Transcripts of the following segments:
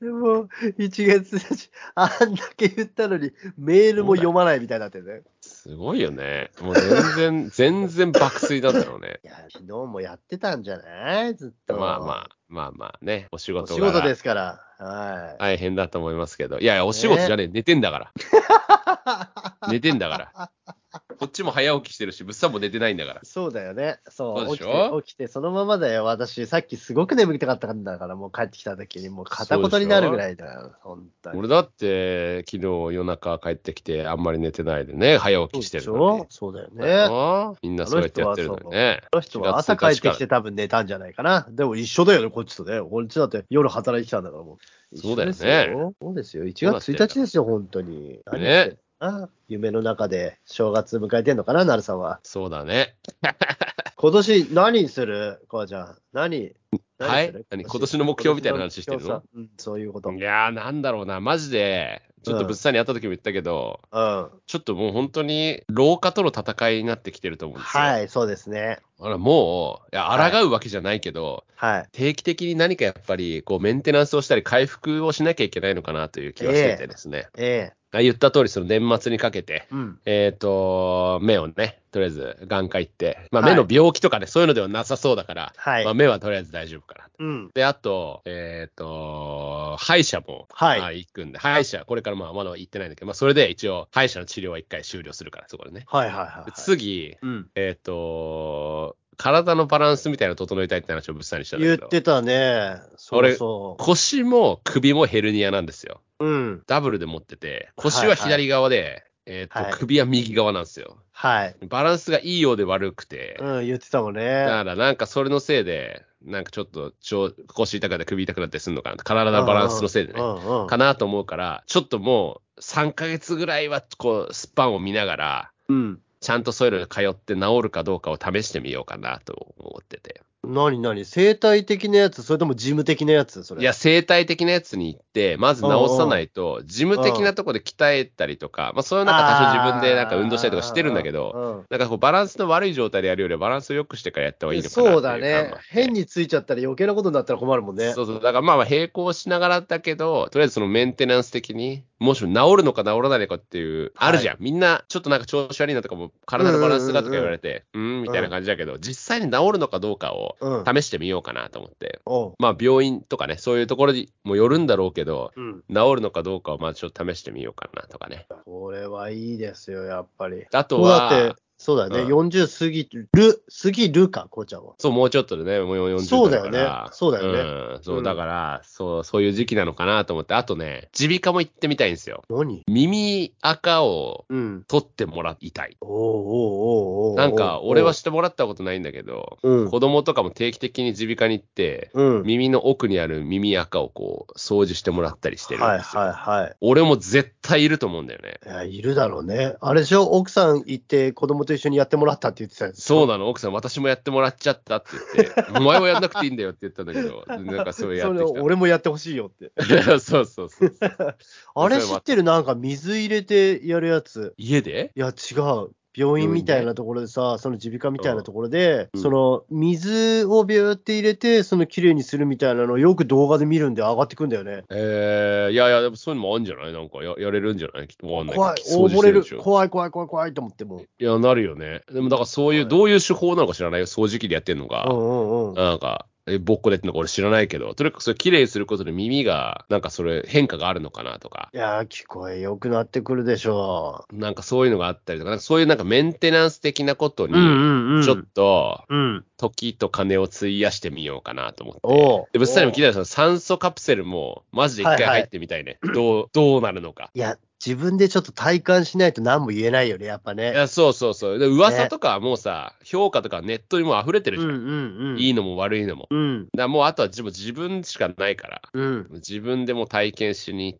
もう、1月1日、あんだけ言ったのに、メールも読まないみたいになってるね。すごいよね。もう全然、全然爆睡なんだろうね。いや、昨日もやってたんじゃない？ずっと。まあまあ、まあまあね、お仕お事仕事でがすから。はい。大変だと思いますけど。いやいや、お仕事じゃねえ、寝てんだから。寝てんだから。こっちも早起きしてるし、物産も寝てないんだから。そうだよね。そう。そうでしょ？て、起きて、そのままだよ。私、さっきすごく眠りたかったんだから、もう帰ってきた時に、もう片言になるぐらいだよ。本当に。俺だって、昨日夜中帰ってきて、あんまり寝てないでね、早起きしてるそうの。そうだよね。ああみんなそうやってやってるのにね。この人は朝帰ってきて多分寝たんじゃないかな。でも一緒だよね、こっちとね。こっちだって夜働いてきたんだからもう。そうだよねそうですよ。1月1日ですよ、本当に。何言ってんの？あ夢の中で正月迎えてんのかな、なるさんは。そうだね。今年何する？こうちゃん。何？はい？何今年の目標みたいな話してるの？うん、そういうこと。いやー、なんだろうな、マジで、ちょっと物産に会った時も言ったけど、うん。ちょっともう本当に、老化との戦いになってきてると思うんですよ。はい、そうですね。あら、もう、いや、はい抗うわけじゃないけど、はい。定期的に何かやっぱり、こう、メンテナンスをしたり、回復をしなきゃいけないのかなという気がしててですね。えあ言った通り、その年末にかけて、えうん。えっ、と、目をね、とりあえず眼科行って、まあ、はい目の病気とかね、そういうのではなさそうだから、はいまあ、目はとりあえず大丈夫かな。うん。で、あと、えっ、と、歯医者も、はいあ行くんで、歯医者、これからまあまだ行ってないんだけど、まあ、それで一応、歯医者の治療は一回終了するから、そこでね。はいはいはい、で次、うん。えっ、と、体のバランスみたいなの整えたいって話を物産にしたんだけど、言ってたね。そう俺そう。腰も首もヘルニアなんですよ。うん。ダブルで持ってて、腰は左側で、えっ、と、はい首は右側なんですよ。はい。バランスがいいようで悪くて、うん、言ってたもんだね。からなんかそれのせいで、なんかちょっと腰痛くなって首痛くなってすんのかな体のバランスのせいでね。うんうん。かなと思うから、ちょっともう3ヶ月ぐらいはこうスパンを見ながら、うん。ちゃんとそういうのに通って治るかどうかを試してみようかなと思ってて。何何？生態的なやつ？それとも事務的なやつ？それ。いや、生態的なやつに行って、まず治さないと、事務的なところで鍛えたりとか、まあそういうなんか多少自分でなんか運動したりとかしてるんだけど、ど、なんかこうバランスの悪い状態でやるよりはバランスを良くしてからやった方がいいのかなそうだね。変についちゃったら余計なことになったら困るもんね。そうそう。だからまあまあ並行しながらだけど、とりあえずそのメンテナンス的に、もしも治るのか治らないのかっていう、あるじゃん。みんな、ちょっとなんか調子悪いなとかも、体のバランスがとか言われて、うーん、みたいな感じだけど、実際に治るのかどうかをうん。試してみようかなと思って。おう。まあ病院とかね、そういうところにもよるんだろうけど、うん。治るのかどうかをまあちょっと試してみようかなとかね。これはいいですよ、やっぱり。あとはて、、そうだよね。うん40過ぎる、過ぎるか、こうちゃんは。そう、もうちょっとでね、もう40そうだよねからそうだよねうん、そうう、んだから、そう、そういう時期なのかなと思って、あとね、耳鼻科も行ってみたいんですよ。何？耳垢をうん。取ってもらいたい。おうおうおうおうなんか、俺はしてもらったことないんだけど、うん。子供とかも定期的に耳鼻科に行って、うん。耳の奥にある耳垢をこう、掃除してもらったりしてるんはいですよ。はいはい。俺も絶対いると思うんだよね。いや、いるだろうね。あれでしょ？奥さん行って子供と一緒にやってもらったって言ってたやつ。そうなの、奥さん、私もやってもらっちゃったって言って、お前はやんなくていいんだよって言ったんだけど、なんかそうやってきた。俺もやってほしいよって。そうそうそう。あれ知ってる？なんか水入れてやるやつ。家で？いや、違う。病院みたいなところでさ、その耳鼻科みたいなところで、うんその水をビューって入れて、その綺麗にするみたいなのをよく動画で見るんで上がってくんだよね。えー、いやいや、でもそういうのもあるんじゃない？なんかややれるんじゃない？きっとわかんない怖い。溺れる怖い怖い怖い怖いと思っても。いや、なるよね。でもだからそういう、はいどういう手法なのか知らないよ。掃除機でやってんのか。うんうんうん。なんか、えぼっこでやってんのか俺知らないけど、とにかくそれ綺麗にすることで耳が、なんかそれ変化があるのかなとか、いやー、聞こえ良くなってくるでしょなんかそういうのがあったりとか、なんかそういうなんかメンテナンス的なことう。に、んちょっと、うん。時と金を費やしてみようかなと思って。おうで、物産にも聞いたら、その酸素カプセルも、マジで一回はいはい入ってみたいね。どう、どうなるのか。いや、自分でちょっと体感しないと何も言えないよね、やっぱね。いや、そうそうそう。で噂とかはもうさ、評価とかネットにも溢れてるじゃん。うんうんいいのも悪いのも。うん。だもうあとは自分自分しかないから、うん。自分でも体験しに行っ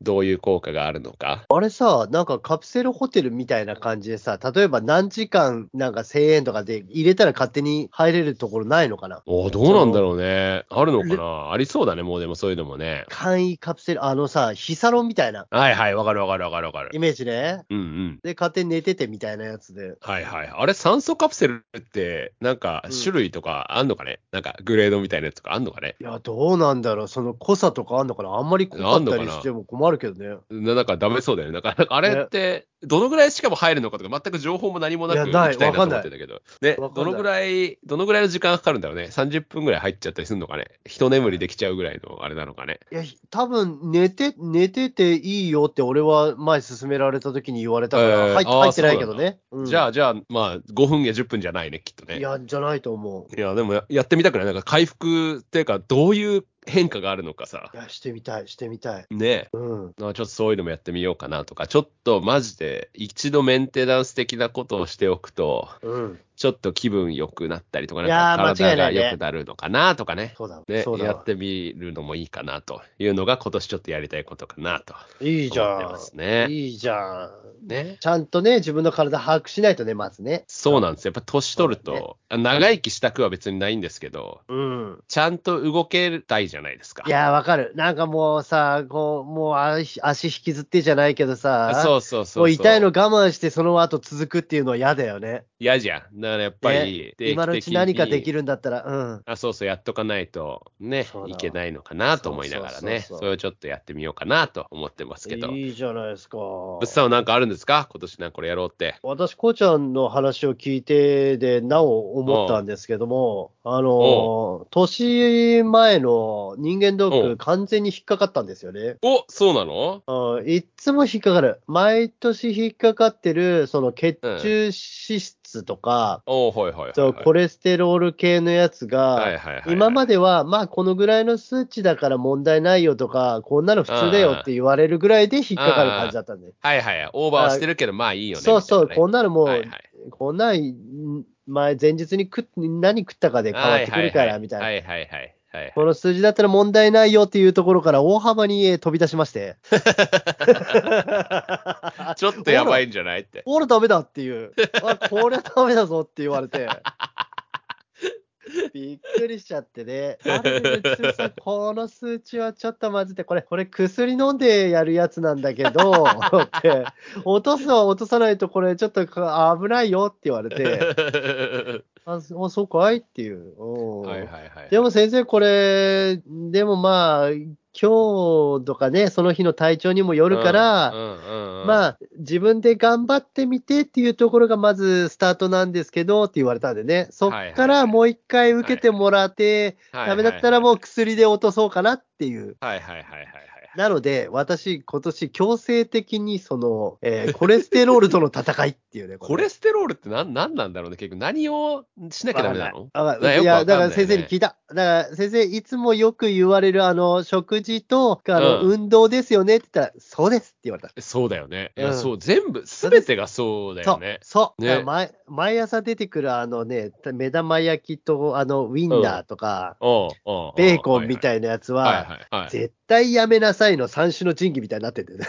どういう効果があるのか。あれさ、なんかカプセルホテルみたいな感じでさ、例えば何時間なんか1000円とかで入れたら勝手に入れるところないのかな？おどうなんだろうね。あるのかな？ありそうだね、もうでもそういうのもね。簡易カプセル、あのさ、ヒサロンみたいなはいはい、わかるわかるわかるわかるイ。メージね。うんうん。で、勝手に寝ててみたいなやつで。はいはい。あれ、酸素カプセルって、なんかうん種類とかあんのかね、なんかグレードみたいなやつとかあんのかね？いや、どうなんだろう。その濃さとかあんのかな？あんまり濃かったりしても困るけどね。ななんかダメそうだよね。なんか、なんかあれって、どのぐらいしかも入るのかとか、全く情報も何もなく行きたいなと思ってんだけど。ね、どのぐらい、どのぐらいの時間かかるんだろうね。30分ぐらい入っちゃったりするのかね。一眠りできちゃうぐらいのあれなのかね。いや、多分寝て、寝てていいよって俺は前勧められた時に言われたから、えー入入ってないけどね。うんじゃあ、じゃあ、まあ、5分や10分じゃないね、きっとね。いや、じゃないと思う。いや、でもややってみたくない？なんか回復っていうか、どういう変化があるのかさい。や、してみたい、してみたい。ねうん。まあちょっとそういうのもやってみようかなとか、ちょっとマジで一度メンテナンス的なことをしておくと、うん。ちょっと気分良くなったりとか、いやーなんか体が良くなるのかなとかね。そうだ、ね。やってみるのもいいかなというのが今年ちょっとやりたいことかなといいじゃん。ね。いいじゃん。ね。ちゃんとね、自分の体把握しないとね、まずね。そうなんですよ。やっぱ年取ると、あ長生きしたくは別にないんですけど、うん。ちゃんと動けたいじゃないですか。いやー、わかる。なんかもうさ、こう、もう足足引きずってじゃないけどさ、そうそうそうそう。もう痛いの我慢してその後続くっていうのは嫌だよね。嫌じゃん。だからやっぱりね、今のうち的何かできる。るんだったら、うん。あ、そうそう、やっとかないとねいけないのかなと思いながらね、それをちょっとやってみようかなと思ってますけど。いいじゃないですか。物産はなんかあるんですか？今年なんかこれやろうって。私、こうちゃんの話を聞いてで、なお思ったんですけども、あの、年前の人間ドック、完全に引っかかったんですよね。おそうなの？うんいっつも引っかかる。毎年引っかかってる、その血中脂質とか、おはいはいはい、はい。そうコレステロール系のやつが、今までは、まあ、このぐらいの数値だから問題ないよとか、こんなの普通だよって言われるぐらいで引っかかる感じだったんで。はいはい。オーバーはしてるけど、まあいいよね。そうそう、こんなのもう、はいはいこんなん、ん前、前日に食っ何食ったかで変わってくるから、みたいな。はいはいはいはい。はいこの数字だったら問題ないよっていうところから大幅にえー飛び出しまして。ちょっとやばいんじゃないって。ほらダメだっていう。あ、これダメだぞって言われて。びっくりしちゃってね。この数値はちょっとまずいて、これ、これ薬飲んでやるやつなんだけど、って 落とすは落とさないと、これちょっとか危ないよって言われて、あ、そそうかいっていう。うんはいはいはい。でも先生、これ、でもまあ、今日とかね、その日の体調にもよるから、まあ、自分で頑張ってみてっていうところがまずスタートなんですけどって言われたんでね、そっからもう一回受けてもらって、はい。ダメだったらもう薬で落とそうかなっていう。はいはいはいはいはい。なので、私、今年強制的にその、えーコレステロールとの戦いっていうね、コレステロールって何何なんだろうね、結局。何をしなきゃダメなの？わかんなよくないいや、だから先生に聞いた。だから先生、いつもよく言われる、あの、食事と、あの、うん運動ですよねって言ったら、そうですって言われた。そうだよね。いや、うんそう、全部、すべてがそうだそうよね。、そう。ねだから毎毎朝出てくるあのね、目玉焼きとあのウィンナーとか、おうおうベーコンみいたいなやつなは。絶対やめなさいの三種の神器みたいになっててね。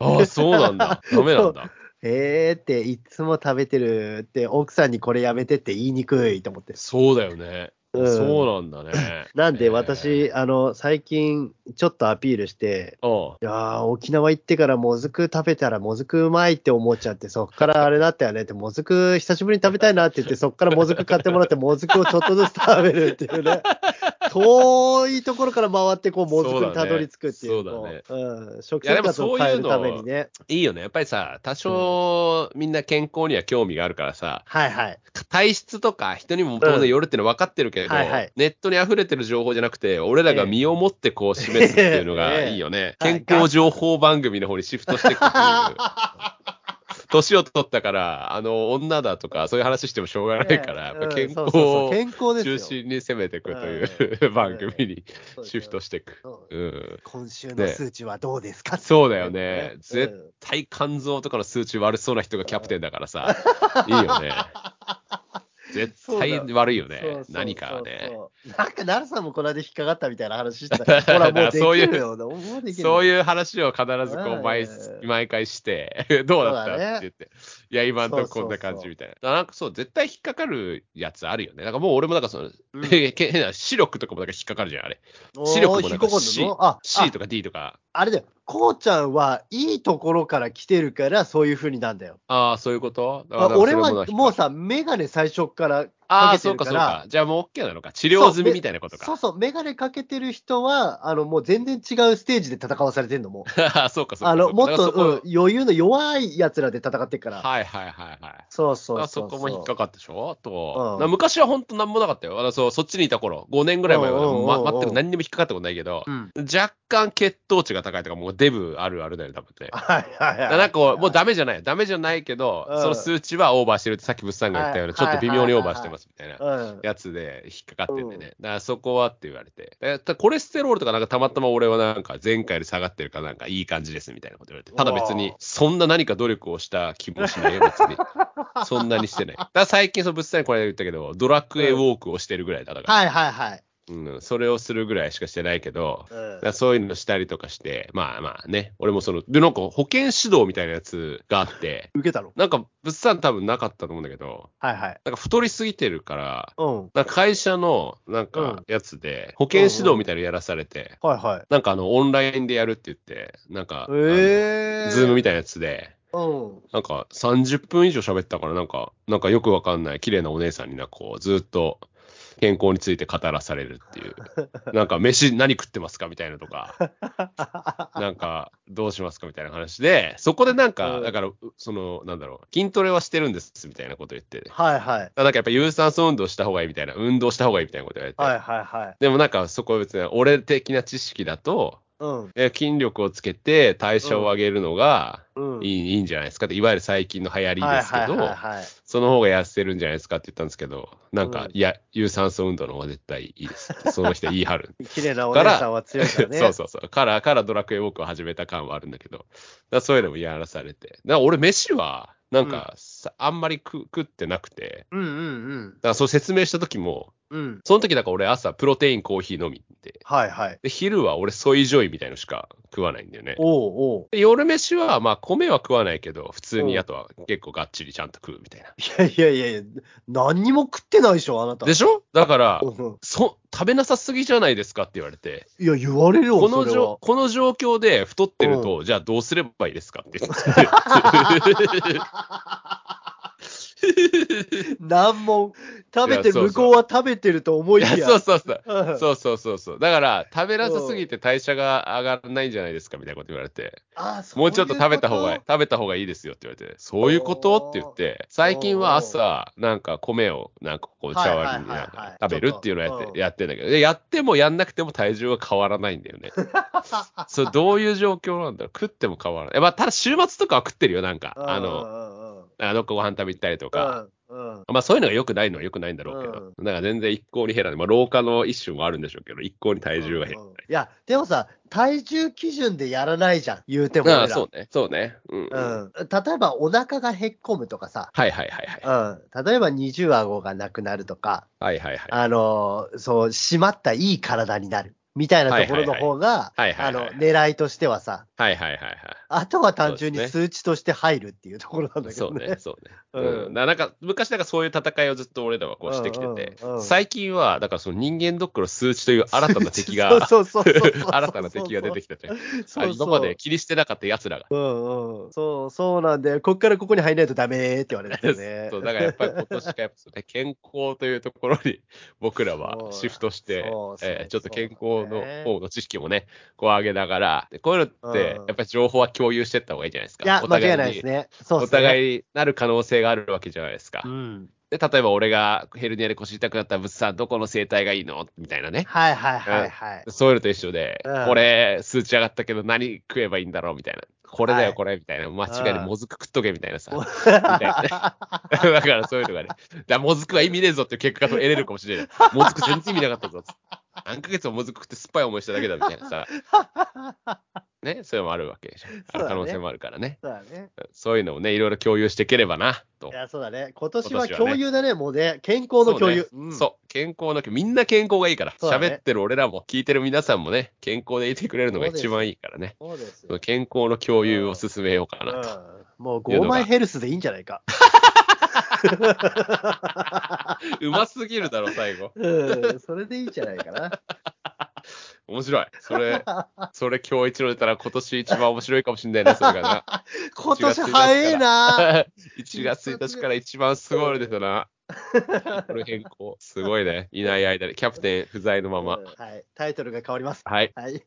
ああ、そうなんだ。ダメなんだ。えーって、いつも食べてるって、奥さんにこれやめてって言いにくいと思って。そうだよね。うんそうなんだね。なんでえー、私、あの、最近、ちょっとアピールして、いやー、沖縄行ってからもずく食べたらもずくうまいって思っちゃって、そっからあれだったよねって、もずく久しぶりに食べたいなって言って、そっからもずく買ってもらって、もずくをちょっとずつ食べるっていうね。遠いところから回って、こう、もずくにたどり着くっていう。そうだねこううん。食生活を変えるためにね。いいよね。やっぱりさ、多少みんな健康には興味があるからさ、はいはい。体質とか人にも当然よるってのは分かってるけれど、うんはいはいネットに溢れてる情報じゃなくて、俺らが身をもってこう示すっていうのがいいよね。え え健康情報番組の方にシフトしていくっていう。年を取ったから、あの、女だとか、そういう話してもしょうがないから、健康を。中心に攻めていくという、うん 番組にシフトしていく。そううん。今週の数値はどうですか、そうだよね。うん絶対肝臓とかの数値悪そうな人がキャプテンだからさ、いいよね。絶対悪いよねそうそう。何かはね。なんか、奈良さんもこの間引っかかったみたいな話してた。ほら、もうできそういうるよ。そうう。いう話を必ずこう毎うん毎回して、どうだった？って言って、いや、今んとここんな感じみたいな。なんかそう、絶対引っかかるやつあるよね。なんかもう俺もなんかその、うん 変な視力とかもなんか引っかかるじゃん、あれ。視力もなんか C とか D とか。あれだよ。こうちゃんはいいところから来てるから、そういう風になんだよ。ああ、そういうこと？俺はもうさ、メガネ最初からああ、そうかそうるか。じゃあもう OK なのか。治療済みみたいなことか。そうそう、メガネかけてる人は、あの、もう全然違うステージで戦わされてんのも。ああ、そうかそうか。あの、もっと、うん余裕の弱い奴らで戦ってっから。はいはいはいはい。そうそうあそ。そうこも引っかかったでしょ？あと、うんな昔は本当なんもなかったよ。あのそうそっちにいた頃、5年ぐらい前は、ま、全く何にも引っかかったことないけど、うん。若干血糖値が高いとか、もうデブあるあるだよね、多分ね。はいはいはい。なんかもうダメじゃない。ダメじゃないけど、うんその数値はオーバーしてるって、さっき物産が言ったような、はいちょっと微妙にオーバーしてますみたいな。うん。やつで引っかかってんでね。だからそこはって言われて。だコレステロールとかなんかたまたま俺はなんか前回より下がってるからなんかいい感じですみたいなこと言われて。ただ別にそんな何か努力をした気もしないよ、別に。そんなにしてない。だから最近その物産にこれ言ったけど、ドラクエウォークをしてるぐらいだ。だから、はいはいはい。うん、それをするぐらいしかしてないけど、うんそういうのしたりとかして、まあまあね、俺もその、で、なんか保健指導みたいなやつがあって、受けたの？なんか物産多分なかったと思うんだけど、はいはい。なんか太りすぎてるから、うん。なんか会社のなんかうんやつで、保健指導みたいなのやらされて、はいはい。なんかあの、オンラインでやるって言って、なんか、えー。ズームみたいなやつで、うん。なんか30分以上喋ったから、なんか、なんかよくわかんない綺麗なお姉さんになこう、ずっと健康について語らされるっていう。なんか、飯何食ってますかみたいなとか、なんか、どうしますかみたいな話で、そこでなんか、うんだから、うその、なんだろう、筋トレはしてるんですみたいなこと言って、はいはい。なんかやっぱ有酸素運動した方がいいみたいな、運動した方がいいみたいなこと言われて、はいはいはい。でもなんかそこは別に俺的な知識だと、うん。え筋力をつけて代謝を上げるのがうん。いい,、いいんじゃないですかって、いわゆる最近の流行りですけど、はいはいはいはい。その方が痩せるんじゃないですかって言ったんですけど、なんか、うんいや、有酸素運動の方が絶対いいですって。その人言い張る。綺麗なお姉さんは強いからね。そうそうそう。から、からドラクエウォークを始めた感はあるんだけど、だそういうのもやらされて。だから俺、飯は、なんか、さあんまり食食ってなくて、うんうんだからそう説明した時も、うん。うん。その時だから俺朝プロテインコーヒー飲みで、はいはい。で、昼は俺ソイジョイみたいのしか食わないんだよね。おうおう。で夜飯はまあ米は食わないけど、普通うんにあとは結構がっちりちゃんと食うみたいな。いやいやいやいや、何にも食ってないでしょ、あなた。でしょ？だから、うんそ、食べなさすぎじゃないですかって言われて、いや、言われるよ、この状この状況で太ってると、じゃあどうすればいいですかって言って。難問。食べて向こうは食べてると思いいきや。や、そうそうそう。うんそうそうそうそう。だから、食べなさすぎて代謝が上がらないんじゃないですかみたいなこと言われて。あそうもうちょっと食べた方がいいい、食べた方がいいですよって言われて、そういうことって言って、最近は朝、なんか米を、なんかこう、茶割りに食べるっていうのをやって、やってんだけど、でやってもやんなくても体重は変わらないんだよね。そう、どういう状況なんだろう食っても変わらない。まあ、ただ週末とかは食ってるよ、なんか。あの、の、あの子ご飯食べたりとか。うんうんまあそういうのが良くないのは良くないんだろうけど、だから全然一向に減らない。まあ老化の一種もあるんでしょうけど、一向に体重が減らない。いや、でもさ、体重基準でやらないじゃん、言うても俺ら。ああ、そうね。そうね。うん。うん。例えば、お腹がへっこむとかさ、はいはいはいはい。うん。例えば、二重顎がなくなるとか、はいはいはい。あの、そう、締まったいい体になる。みたいなところの方が、はいはいあのはい、狙いとしてはさ、はいはいはいはい。あとは単純に数値として入るっていうところなんだけどね。そうね、そうね。う うんなんか、昔なんかそういう戦いをずっと俺らはこうしてきててうんうんうん、最近は、だからその人間ドックの数値という新たな敵が、そうそうそう新たな敵が出てきたじゃん。そう今まで気にしてなかった奴らが。うんうん。そう、そうなんで、こっからここに入んないとダメって言われてるね。そう、だからやっぱり今年からやっぱ健康というところに僕らはシフトしてえーちょっと健康のそうね方の知識もね、こう上げながら、でこういうのってうん、やっぱり情報は共有していった方がいいじゃないですか。いや、お互間違いないですに、ね。そうおですね。互いなる可能性があるわけじゃないですかう。ん。で、例えば俺がヘルニアで腰痛くなったら、物産どこの生態がいいの？みたいなね。はいはいはいはい。そういうのと一緒で、うんこれ数値上がったけど何食えばいいんだろう？みたいな。これだはいよこれみたいな。間違いでうんもずく食っとけみたいなさ。みたいなね だからそういうのがね。だもずくは意味ねえぞっていう結果が得れるかもしれない。もずく全然意味なかったぞ。何ヶ月ももずく食って酸っぱい思いしただけだみたいなさ。ね、そういうのもあるわけでしょ。ある可能性もあるからね。そうだね。そういうのをね、いろいろ共有していければな、とい。や、そうだね。今年は共有だね、もうね。健康の共有。そう,、健康の。みんな健康がいいから。喋、ってる俺らも、聞いてる皆さんもね、健康でいてくれるのが一番いいからね。そうです健康の共有を進めようかなと。うん、もう5枚ヘルスでいいんじゃないか。うますぎるだろ、最後。うん、それでいいんじゃないかな。面白い。それ、それ今日一郎出たら今年一番面白いかもしれないね、それがな。今年早いな。1月1日から一番すごいの出たな。これ変更。すごいね。いない間に、キャプテン不在のままうん。はい。タイトルが変わります。はい。はい。